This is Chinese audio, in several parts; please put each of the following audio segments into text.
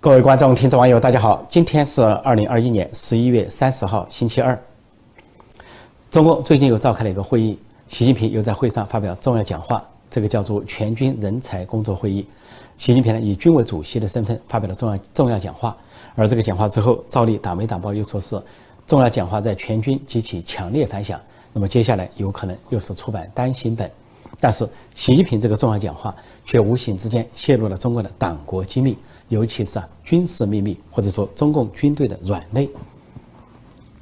各位观众、听众、网友，大家好！今天是二零二一年十一月三十号，星期二。中共最近又召开了一个会议，习近平又在会上发表重要讲话，这个叫做全军人才工作会议。习近平呢以军委主席的身份发表了重要重要讲话，而这个讲话之后，照例党媒党报又说是重要讲话在全军激起强烈反响，那么接下来有可能又是出版单行本。但是习近平这个重要讲话却无形之间泄露了中国的党国机密。尤其是啊，军事秘密或者说中共军队的软肋。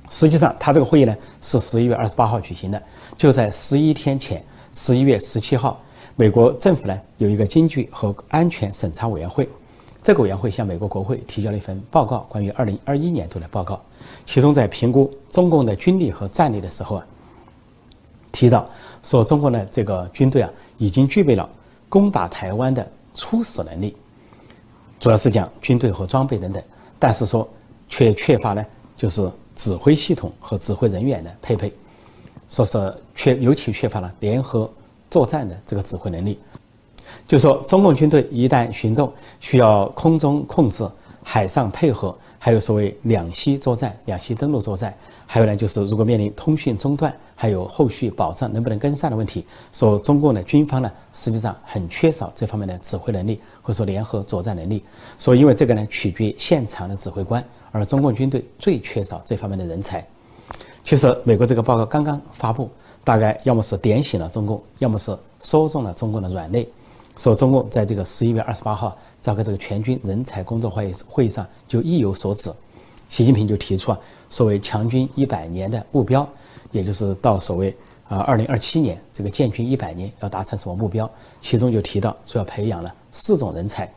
实际上，他这个会议呢是十一月二十八号举行的，就在十一天前，十一月十七号，美国政府呢有一个经济和安全审查委员会，这个委员会向美国国会提交了一份报告，关于二零二一年度的报告，其中在评估中共的军力和战力的时候啊，提到说中国的这个军队啊已经具备了攻打台湾的初始能力。主要是讲军队和装备等等，但是说却缺乏呢，就是指挥系统和指挥人员的配备，说是缺尤其缺乏了联合作战的这个指挥能力。就说中共军队一旦行动，需要空中控制、海上配合，还有所谓两栖作战、两栖登陆作战，还有呢就是如果面临通讯中断。还有后续保障能不能跟上的问题，说中共的军方呢，实际上很缺少这方面的指挥能力，或者说联合作战能力。所以因为这个呢，取决于现场的指挥官，而中共军队最缺少这方面的人才。其实美国这个报告刚刚发布，大概要么是点醒了中共，要么是说中了中共的软肋。说中共在这个十一月二十八号召开这个全军人才工作会议会议上就意有所指，习近平就提出啊，所谓强军一百年的目标。也就是到所谓啊，二零二七年这个建军一百年要达成什么目标？其中就提到说要培养了四种人才，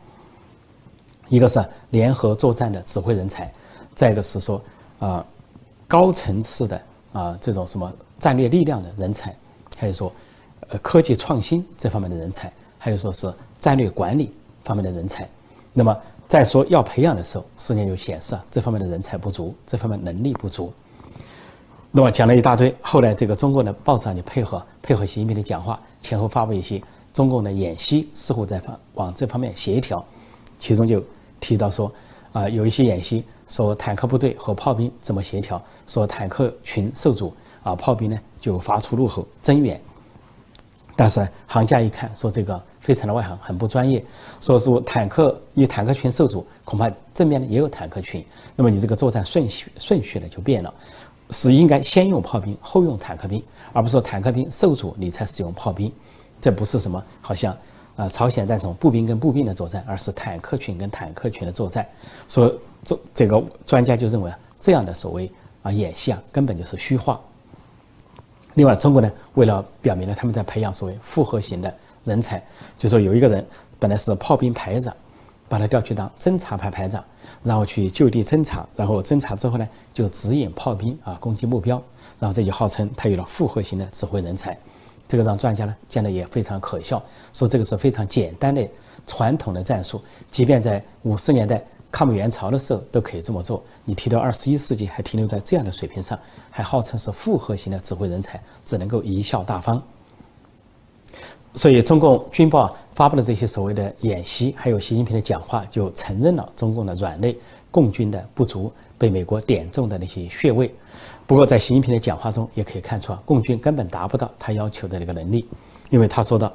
一个是联合作战的指挥人才，再一个是说啊高层次的啊这种什么战略力量的人才，还有说呃科技创新这方面的人才，还有说是战略管理方面的人才。那么再说要培养的时候，实际上就显示啊这方面的人才不足，这方面能力不足。那么讲了一大堆，后来这个中国的报纸上就配合配合习近平的讲话，前后发布一些中共的演习，似乎在往这方面协调。其中就提到说，啊，有一些演习说坦克部队和炮兵怎么协调，说坦克群受阻，啊，炮兵呢就发出怒吼增援。但是行家一看，说这个非常的外行，很不专业。说是坦克以坦克群受阻，恐怕正面呢也有坦克群，那么你这个作战顺序顺序呢就变了。是应该先用炮兵，后用坦克兵，而不是说坦克兵受阻你才使用炮兵。这不是什么好像啊朝鲜战争步兵跟步兵的作战，而是坦克群跟坦克群的作战。说这这个专家就认为啊，这样的所谓啊演习啊根本就是虚化。另外，中国呢为了表明了他们在培养所谓复合型的人才，就说有一个人本来是炮兵排长。把他调去当侦察排排长，然后去就地侦察，然后侦察之后呢，就指引炮兵啊攻击目标，然后这就号称他有了复合型的指挥人才，这个让专家呢见得也非常可笑，说这个是非常简单的传统的战术，即便在五十年代抗美援朝的时候都可以这么做，你提到二十一世纪还停留在这样的水平上，还号称是复合型的指挥人才，只能够贻笑大方。所以，中共军报发布的这些所谓的演习，还有习近平的讲话，就承认了中共的软肋、共军的不足，被美国点中的那些穴位。不过，在习近平的讲话中，也可以看出啊，共军根本达不到他要求的那个能力，因为他说到，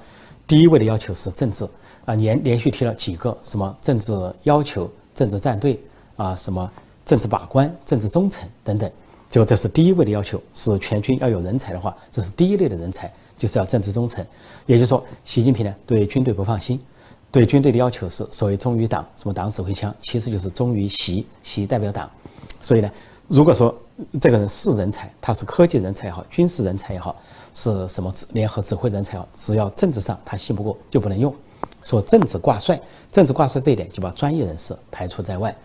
第一位的要求是政治啊，连连续提了几个什么政治要求、政治站队啊，什么政治把关、政治忠诚等等，就这是第一位的要求，是全军要有人才的话，这是第一类的人才。就是要政治忠诚，也就是说，习近平呢对军队不放心，对军队的要求是所谓忠于党，什么党指挥枪，其实就是忠于习，习代表党。所以呢，如果说这个人是人才，他是科技人才也好，军事人才也好，是什么联合指挥人才也好，只要政治上他信不过，就不能用。说政治挂帅，政治挂帅这一点就把专业人士排除在外。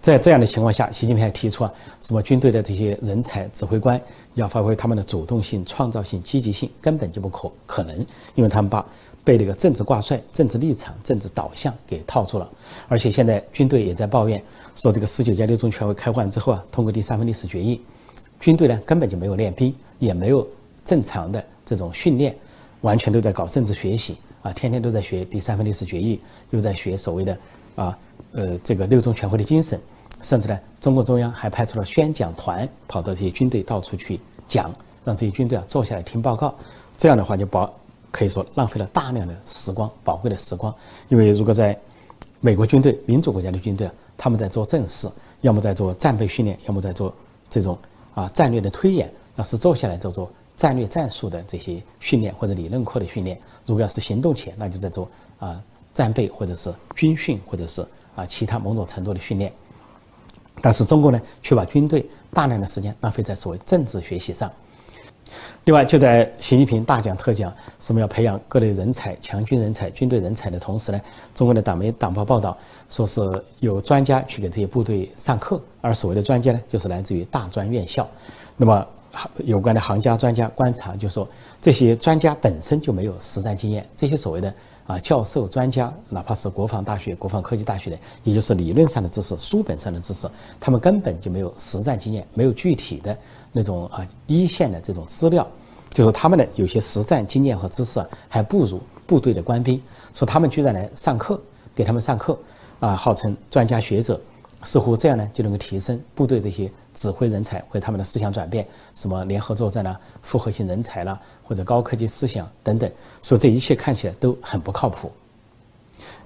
在这样的情况下，习近平还提出啊，什么军队的这些人才指挥官要发挥他们的主动性、创造性、积极性，根本就不可可能，因为他们把被那个政治挂帅、政治立场、政治导向给套住了。而且现在军队也在抱怨，说这个十九届六中全会开完之后啊，通过第三份历史决议，军队呢根本就没有练兵，也没有正常的这种训练，完全都在搞政治学习啊，天天都在学第三份历史决议，又在学所谓的。啊呃这个六中全会的精神，甚至呢，中共中央还派出了宣讲团跑到这些军队到处去讲，让这些军队啊坐下来听报告。这样的话就保可以说浪费了大量的时光，宝贵的时光。因为如果在美国军队、民主国家的军队，他们在做正事，要么在做战备训练，要么在做这种啊战略的推演。要是坐下来做做战略战术的这些训练或者理论课的训练，如果要是行动起来，那就在做啊战备或者是军训或者是啊其他某种程度的训练。但是中国呢，却把军队大量的时间浪费在所谓政治学习上。另外，就在习近平大讲特讲什么要培养各类人才、强军人才、军队人才的同时呢，中国的党媒党报报道说是有专家去给这些部队上课，而所谓的专家呢，就是来自于大专院校。那么，有关的行家专家观察就说，这些专家本身就没有实战经验，这些所谓的啊教授、专家，哪怕是国防大学、国防科技大学的，也就是理论上的知识、书本上的知识，他们根本就没有实战经验，没有具体的。那种啊一线的这种资料，就是他们的有些实战经验和知识，还不如部队的官兵。说他们居然来上课，给他们上课，啊，号称专家学者，似乎这样呢就能够提升部队这些指挥人才或他们的思想转变，什么联合作战啦、复合型人才啦，或者高科技思想等等。说这一切看起来都很不靠谱。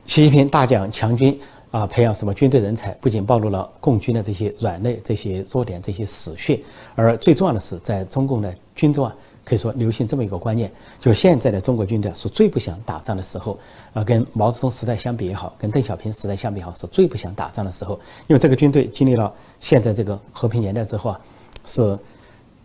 习近平大讲强军。啊，培养什么军队人才，不仅暴露了共军的这些软肋、这些弱点、这些死穴，而最重要的是，在中共的军中啊，可以说流行这么一个观念：，就现在的中国军队是最不想打仗的时候。啊，跟毛泽东时代相比也好，跟邓小平时代相比也好，是最不想打仗的时候。因为这个军队经历了现在这个和平年代之后啊，是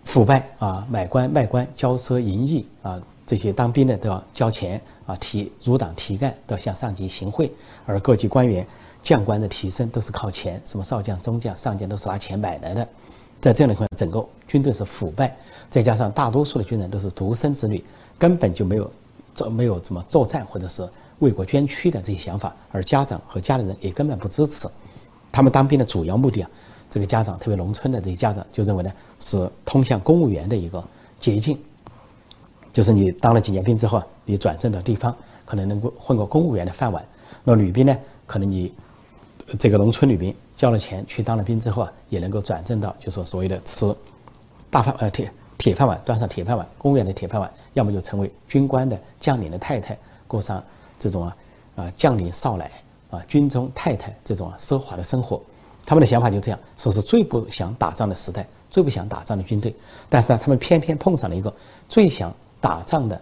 腐败啊，买官卖官、骄奢淫逸啊，这些当兵的都要交钱啊，提入党提干都要向上级行贿，而各级官员。将官的提升都是靠钱，什么少将、中将、上将都是拿钱买来的。在这样的情况下，整个军队是腐败，再加上大多数的军人都是独生子女，根本就没有做没有怎么作战或者是为国捐躯的这些想法，而家长和家里人也根本不支持。他们当兵的主要目的啊，这个家长特别农村的这些家长就认为呢，是通向公务员的一个捷径，就是你当了几年兵之后啊，你转正到地方，可能能够混个公务员的饭碗。那女兵呢，可能你。这个农村女兵交了钱去当了兵之后啊，也能够转正到就说所谓的吃大饭呃铁铁饭碗端上铁饭碗公务员的铁饭碗，要么就成为军官的将领的太太，过上这种啊啊将领少奶啊军中太太这种奢华的生活。他们的想法就这样说是最不想打仗的时代，最不想打仗的军队。但是呢，他们偏偏碰上了一个最想打仗的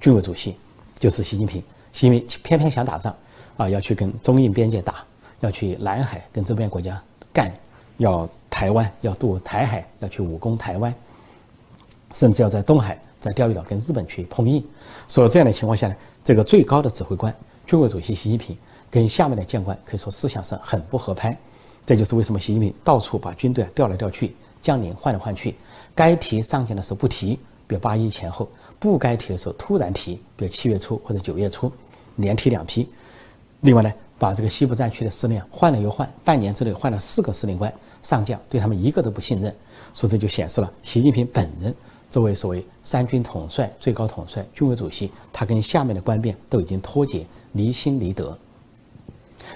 军委主席，就是习近平。习近平偏偏想打仗啊，要去跟中印边界打。要去南海跟周边国家干，要台湾要渡台海，要去武攻台湾，甚至要在东海在钓鱼岛跟日本去碰硬。所以这样的情况下呢，这个最高的指挥官军委主席习近平跟下面的将官可以说思想上很不合拍。这就是为什么习近平到处把军队调来调去，将领换来换去，该提上将的时候不提，比如八一前后；不该提的时候突然提，比如七月初或者九月初，连提两批。另外呢？把这个西部战区的司令换了又换，半年之内换了四个司令官上将，对他们一个都不信任，所以这就显示了习近平本人作为所谓三军统帅、最高统帅、军委主席，他跟下面的官兵都已经脱节、离心离德。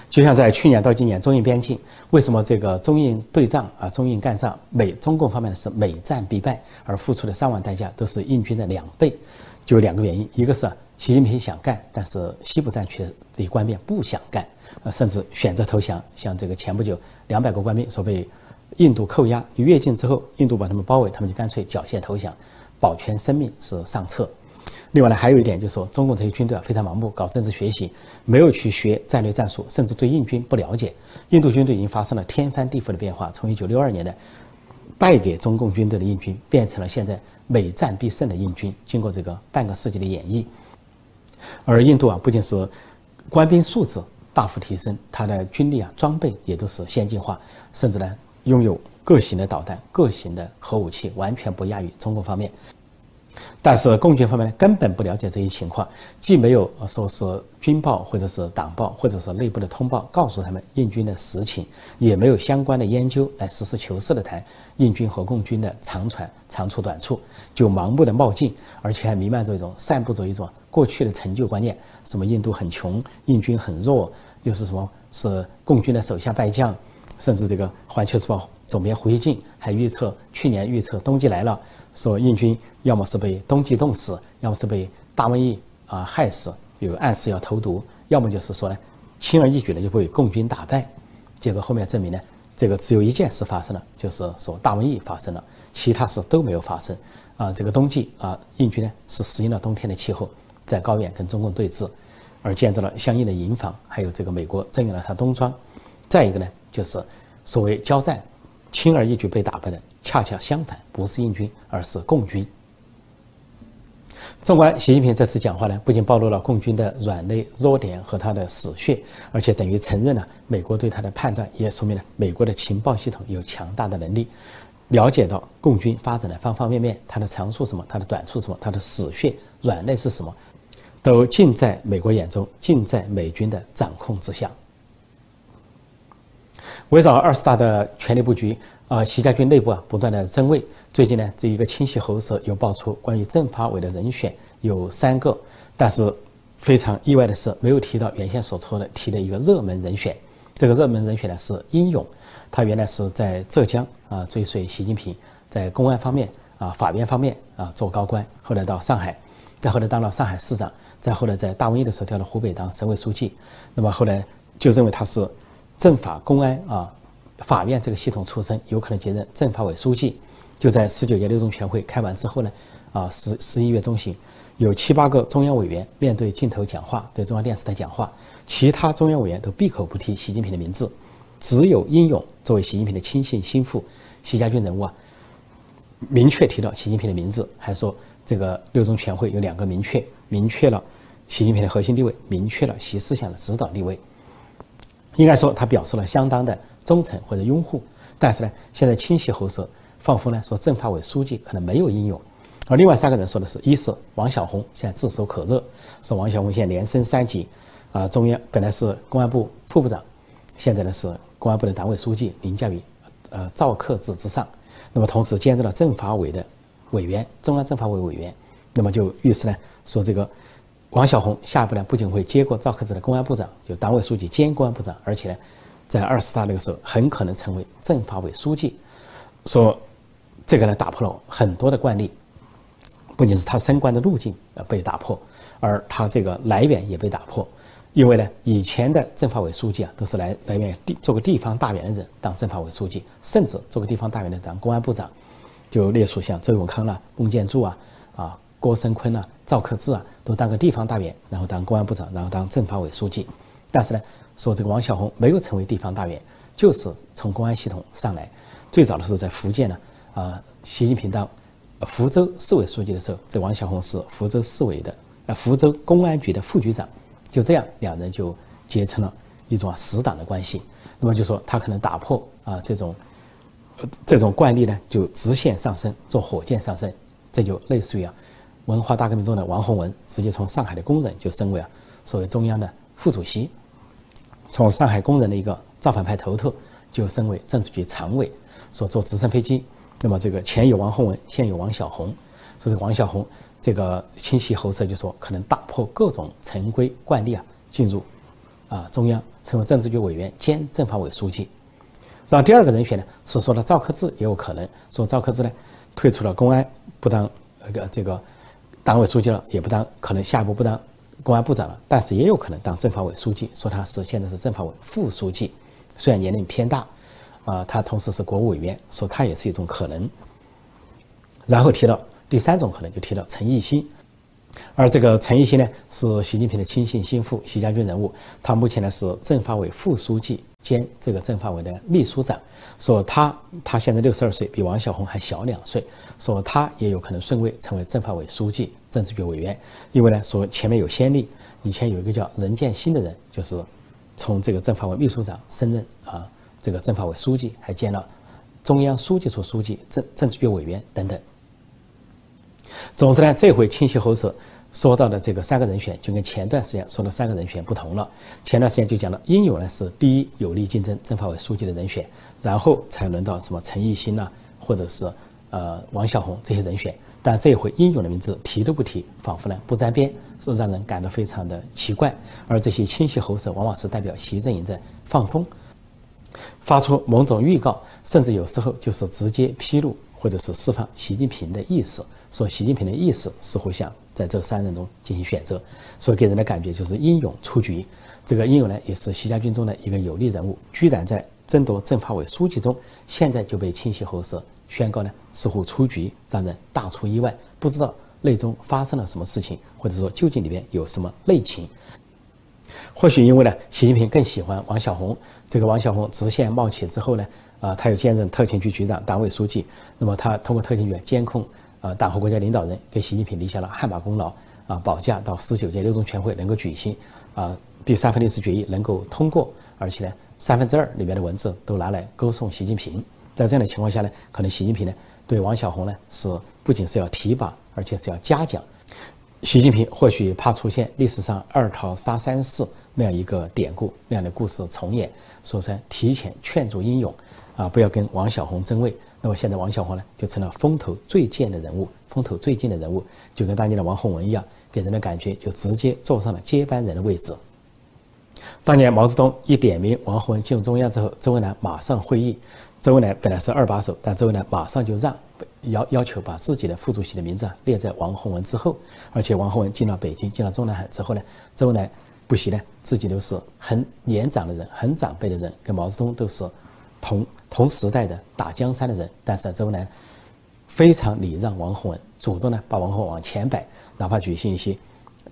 就像在去年到今年中印边境，为什么这个中印对仗啊、中印干仗，美中共方面是每战必败，而付出的伤亡代价都是印军的两倍？就有两个原因，一个是习近平想干，但是西部战区的这些官兵不想干。呃，甚至选择投降，像这个前不久两百个官兵说被印度扣押，越境之后，印度把他们包围，他们就干脆缴械投降，保全生命是上策。另外呢，还有一点就是说，中共这些军队啊非常盲目，搞政治学习，没有去学战略战术，甚至对印军不了解。印度军队已经发生了天翻地覆的变化，从一九六二年的败给中共军队的印军，变成了现在每战必胜的印军。经过这个半个世纪的演绎，而印度啊不仅是官兵素质。大幅提升，它的军力啊，装备也都是先进化，甚至呢，拥有各型的导弹、各型的核武器，完全不亚于中国方面。但是共军方面，根本不了解这些情况，既没有说是军报或者是党报或者是内部的通报告诉他们印军的实情，也没有相关的研究来实事求是的谈印军和共军的长传长处短处，就盲目的冒进，而且还弥漫着一种散布着一种过去的陈旧观念，什么印度很穷，印军很弱，又是什么是共军的手下败将，甚至这个《环球时报》总编胡锡进还预测去年预测冬季来了，说印军要么是被冬季冻死，要么是被大瘟疫啊害死，有暗示要投毒，要么就是说呢，轻而易举的就被共军打败。结果后面证明呢，这个只有一件事发生了，就是说大瘟疫发生了，其他事都没有发生。啊，这个冬季啊，印军呢是适应了冬天的气候，在高原跟中共对峙，而建造了相应的营房，还有这个美国增援了他冬装。再一个呢，就是所谓交战，轻而易举被打败的，恰恰相反，不是印军，而是共军。纵观习近平这次讲话呢，不仅暴露了共军的软肋弱点和他的死穴，而且等于承认了美国对他的判断，也说明了美国的情报系统有强大的能力，了解到共军发展的方方面面，他的长处什么，他的短处什么，他的死穴软肋是什么，都尽在美国眼中，尽在美军的掌控之下。围绕二十大的权力布局，啊，习家军内部啊不断的增位。最近呢，这一个清洗喉舌又爆出关于政法委的人选有三个，但是非常意外的是，没有提到原先所说的提的一个热门人选。这个热门人选呢是殷勇，他原来是在浙江啊追随习近平，在公安方面啊法院方面啊做高官，后来到上海，再后来当了上海市长，再后来在大瘟疫的时候调到湖北当省委书记，那么后来就认为他是。政法公安啊，法院这个系统出身，有可能接任政法委书记。就在十九届六中全会开完之后呢，啊十十一月中旬，有七八个中央委员面对镜头讲话，对中央电视台讲话，其他中央委员都闭口不提习近平的名字，只有殷勇作为习近平的亲信心腹、习家军人物啊，明确提到习近平的名字，还说这个六中全会有两个明确，明确了习近平的核心地位，明确了习思想的指导地位。应该说，他表示了相当的忠诚或者拥护，但是呢，现在清晰喉舌，仿佛呢说政法委书记可能没有应用，而另外三个人说的是：一是王小红现在炙手可热，说王小红现在连升三级，啊，中央本来是公安部副部长，现在呢是公安部的党委书记，凌驾于呃赵克志之上，那么同时兼任了政法委的委员，中央政法委委员，那么就预示呢说这个。王小红下一步呢，不仅会接过赵克志的公安部长，就党委书记兼公安部长，而且呢，在二十大那个时候，很可能成为政法委书记。说这个呢，打破了很多的惯例，不仅是他升官的路径呃被打破，而他这个来源也被打破。因为呢，以前的政法委书记啊，都是来来源地做个地方大员的人当政法委书记，甚至做个地方大员的当公安部长，就列出像周永康啦、孟建柱啊、啊郭声琨啊、赵克志啊。都当个地方大员，然后当公安部长，然后当政法委书记。但是呢，说这个王小红没有成为地方大员，就是从公安系统上来。最早的时候在福建呢，啊，习近平当福州市委书记的时候，这王小红是福州市委的，啊，福州公安局的副局长。就这样，两人就结成了一种死党的关系。那么就说他可能打破啊这种这种惯例呢，就直线上升，做火箭上升，这就类似于啊。文化大革命中的王洪文，直接从上海的工人就升为啊所谓中央的副主席，从上海工人的一个造反派头头，就升为政治局常委，说坐直升飞机。那么这个前有王洪文，现有王小红，说这王小红这个清晰喉舌就说可能打破各种陈规惯例啊，进入啊中央成为政治局委员兼政法委书记。然后第二个人选呢，所说的赵克志也有可能说赵克志呢退出了公安，不当那个这个。党委书记了也不当，可能下一步不当公安部长了，但是也有可能当政法委书记。说他是现在是政法委副书记，虽然年龄偏大，啊，他同时是国务委员，说他也是一种可能。然后提到第三种可能，就提到陈毅新，而这个陈毅新呢是习近平的亲信心腹，习家军人物，他目前呢是政法委副书记。兼这个政法委的秘书长，说他他现在六十二岁，比王小红还小两岁，说他也有可能顺位成为政法委书记、政治局委员，因为呢说前面有先例，以前有一个叫任建新的人，就是从这个政法委秘书长升任啊这个政法委书记，还兼了中央书记处书记、政政治局委员等等。总之呢，这回清晰喉舌。说到的这个三个人选，就跟前段时间说的三个人选不同了。前段时间就讲了，英勇呢是第一有力竞争政法委书记的人选，然后才轮到什么陈毅新呐，或者是呃王小红这些人选。但这一回英勇的名字提都不提，仿佛呢不沾边，是让人感到非常的奇怪。而这些清晰喉舌，往往是代表习阵营在放风，发出某种预告，甚至有时候就是直接披露或者是释放习近平的意思。说习近平的意思似乎想在这三人中进行选择，所以给人的感觉就是英勇出局。这个英勇呢，也是习家军中的一个有力人物，居然在争夺政法委书记中，现在就被清洗喉舌宣告呢，似乎出局，让人大出意外。不知道内中发生了什么事情，或者说究竟里面有什么内情？或许因为呢，习近平更喜欢王小红。这个王小红直线冒起之后呢，啊，他又兼任特勤局局长、党委书记。那么他通过特勤局监控，呃，党和国家领导人，给习近平立下了汗马功劳。啊，保驾到十九届六中全会能够举行，啊。第三份历史决议能够通过，而且呢，三分之二里面的文字都拿来歌颂习近平。在这样的情况下呢，可能习近平呢对王小红呢是不仅是要提拔，而且是要嘉奖。习近平或许怕出现历史上二桃杀三士那样一个典故，那样的故事重演，所以提前劝阻英勇，啊，不要跟王小红争位。那么现在王小红呢就成了风头最健的人物，风头最近的人物，就跟当年的王洪文一样，给人的感觉就直接坐上了接班人的位置。当年毛泽东一点名王洪文进入中央之后，周恩来马上会议。周恩来本来是二把手，但周恩来马上就让要要求把自己的副主席的名字列在王洪文之后。而且王洪文进了北京，进了中南海之后呢，周恩来不惜呢，自己都是很年长的人，很长辈的人，跟毛泽东都是同同时代的打江山的人。但是周恩来非常礼让王洪文，主动呢把王洪文往前摆，哪怕举行一些。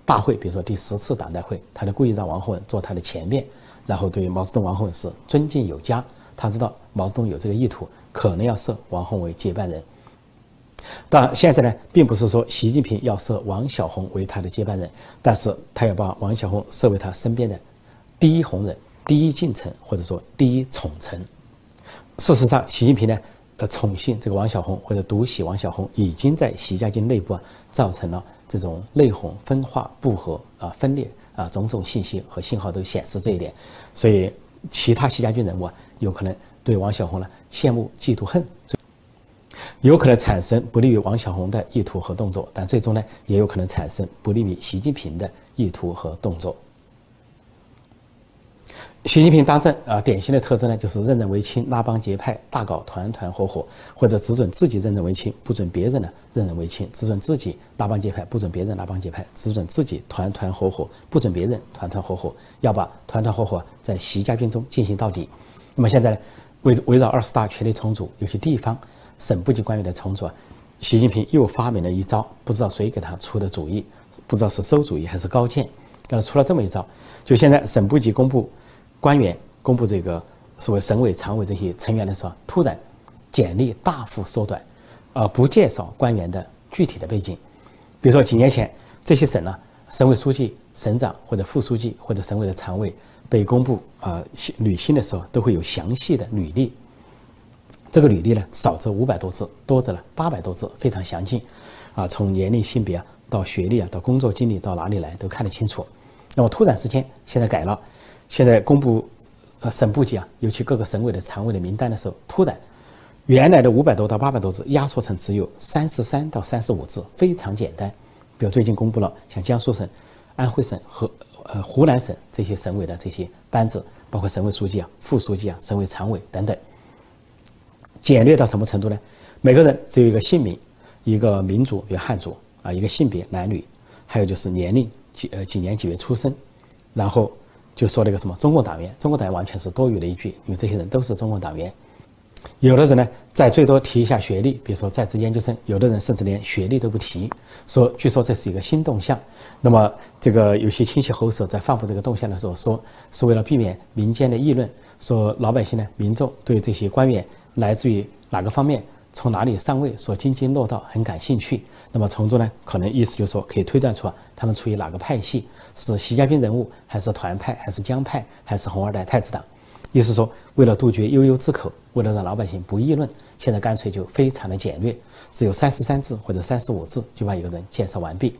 大会，比如说第十次党代会，他就故意让王洪文坐他的前面，然后对毛泽东、王洪文是尊敬有加。他知道毛泽东有这个意图，可能要设王洪为接班人。当然，现在呢，并不是说习近平要设王小红为他的接班人，但是他要把王小红设为他身边的第一红人、第一近臣，或者说第一宠臣。事实上，习近平呢，呃，宠幸这个王小红或者独喜王小红，已经在习家军内部啊，造成了。这种内讧、分化、不和啊、分裂啊，种种信息和信号都显示这一点，所以其他习家军人物啊，有可能对王小红呢羡慕、嫉妒、恨，有可能产生不利于王小红的意图和动作，但最终呢，也有可能产生不利于习近平的意图和动作。习近平当政啊，典型的特征呢，就是任人唯亲，拉帮结派，大搞团团伙伙，或者只准自己任人唯亲，不准别人呢任人唯亲；只准自己拉帮结派，不准别人拉帮结派；只准自己团团伙伙，不准别人团团伙伙。要把团团伙伙在习家军中进行到底。那么现在呢，围围绕二十大权力重组，有些地方省部级官员的重组，习近平又发明了一招，不知道谁给他出的主意，不知道是馊主意还是高见，给他出了这么一招。就现在省部级公布。官员公布这个所谓省委常委这些成员的时候，突然简历大幅缩短，而不介绍官员的具体的背景。比如说几年前这些省呢，省委书记、省长或者副书记或者省委的常委被公布啊履新的时候，都会有详细的履历。这个履历呢，少则五百多字，多则呢八百多字，非常详尽，啊，从年龄、性别啊到学历啊到工作经历到哪里来都看得清楚。那么突然之间现在改了。现在公布，呃，省部级啊，尤其各个省委的常委的名单的时候，突然，原来的五百多到八百多字压缩成只有三十三到三十五字，非常简单。比如最近公布了像江苏省、安徽省和呃湖南省这些省委的这些班子，包括省委书记啊、副书记啊、省委常委等等，简略到什么程度呢？每个人只有一个姓名、一个民族，比如汉族啊，一个性别男女，还有就是年龄几呃几年几月出生，然后。就说那个什么中共党员，中共党员完全是多余的一句，因为这些人都是中共党员。有的人呢，再最多提一下学历，比如说在职研究生；有的人甚至连学历都不提。说，据说这是一个新动向。那么，这个有些亲戚后手在放布这个动向的时候，说是为了避免民间的议论，说老百姓呢、民众对这些官员来自于哪个方面。从哪里上位所津津乐道，很感兴趣。那么从中呢，可能意思就是说，可以推断出啊他们处于哪个派系，是习家军人物，还是团派，还是江派，还是红二代太子党？意思说，为了杜绝悠悠之口，为了让老百姓不议论，现在干脆就非常的简略，只有三十三字或者三十五字就把一个人介绍完毕，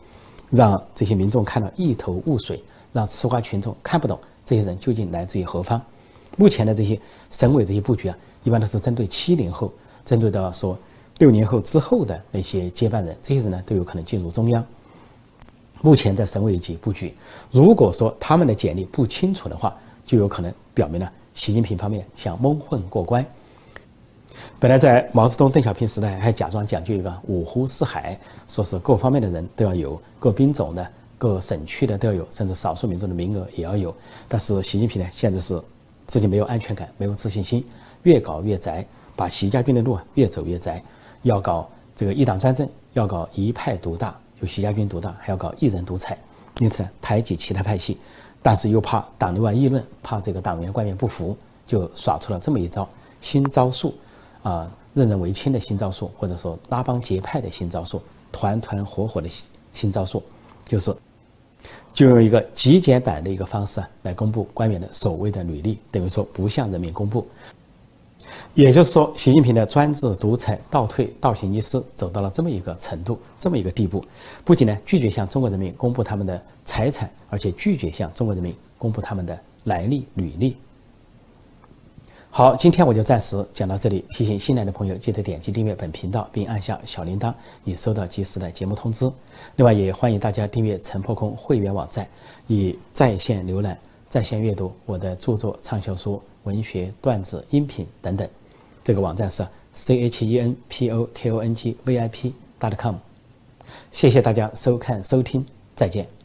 让这些民众看到一头雾水，让吃瓜群众看不懂这些人究竟来自于何方。目前的这些省委这些布局啊，一般都是针对七零后。针对到说六年后之后的那些接班人，这些人呢都有可能进入中央。目前在省委级布局。如果说他们的简历不清楚的话，就有可能表明了习近平方面想蒙混过关。本来在毛泽东、邓小平时代还假装讲究一个五湖四海，说是各方面的人都要有，各兵种的、各省区的都要有，甚至少数民族的名额也要有。但是习近平呢，现在是自己没有安全感，没有自信心，越搞越窄，把习家军的路越走越窄，要搞这个一党专政，要搞一派独大，就习家军独大，还要搞一人独裁，因此呢排挤其他派系，但是又怕党内外议论，怕这个党员官员不服，就耍出了这么一招新招数。啊，任人唯亲的新招数，或者说拉帮结派的新招数，团团伙伙的新新招数，就是就用一个极简版的一个方式，来公布官员的所谓的履历，等于说不向人民公布。也就是说，习近平的专制独裁倒退倒行逆施走到了这么一个程度，这么一个地步，不仅呢拒绝向中国人民公布他们的财产，而且拒绝向中国人民公布他们的来历履历。好，今天我就暂时讲到这里。提醒新来的朋友，记得点击订阅本频道，并按下小铃铛，以收到及时的节目通知。另外，也欢迎大家订阅陈破空会员网站，以在线浏览、在线阅读我的著作、畅销书、文学、段子、音频等等。这个网站是 c h e n p o k o n g v i p dot com。谢谢大家收看收听，再见。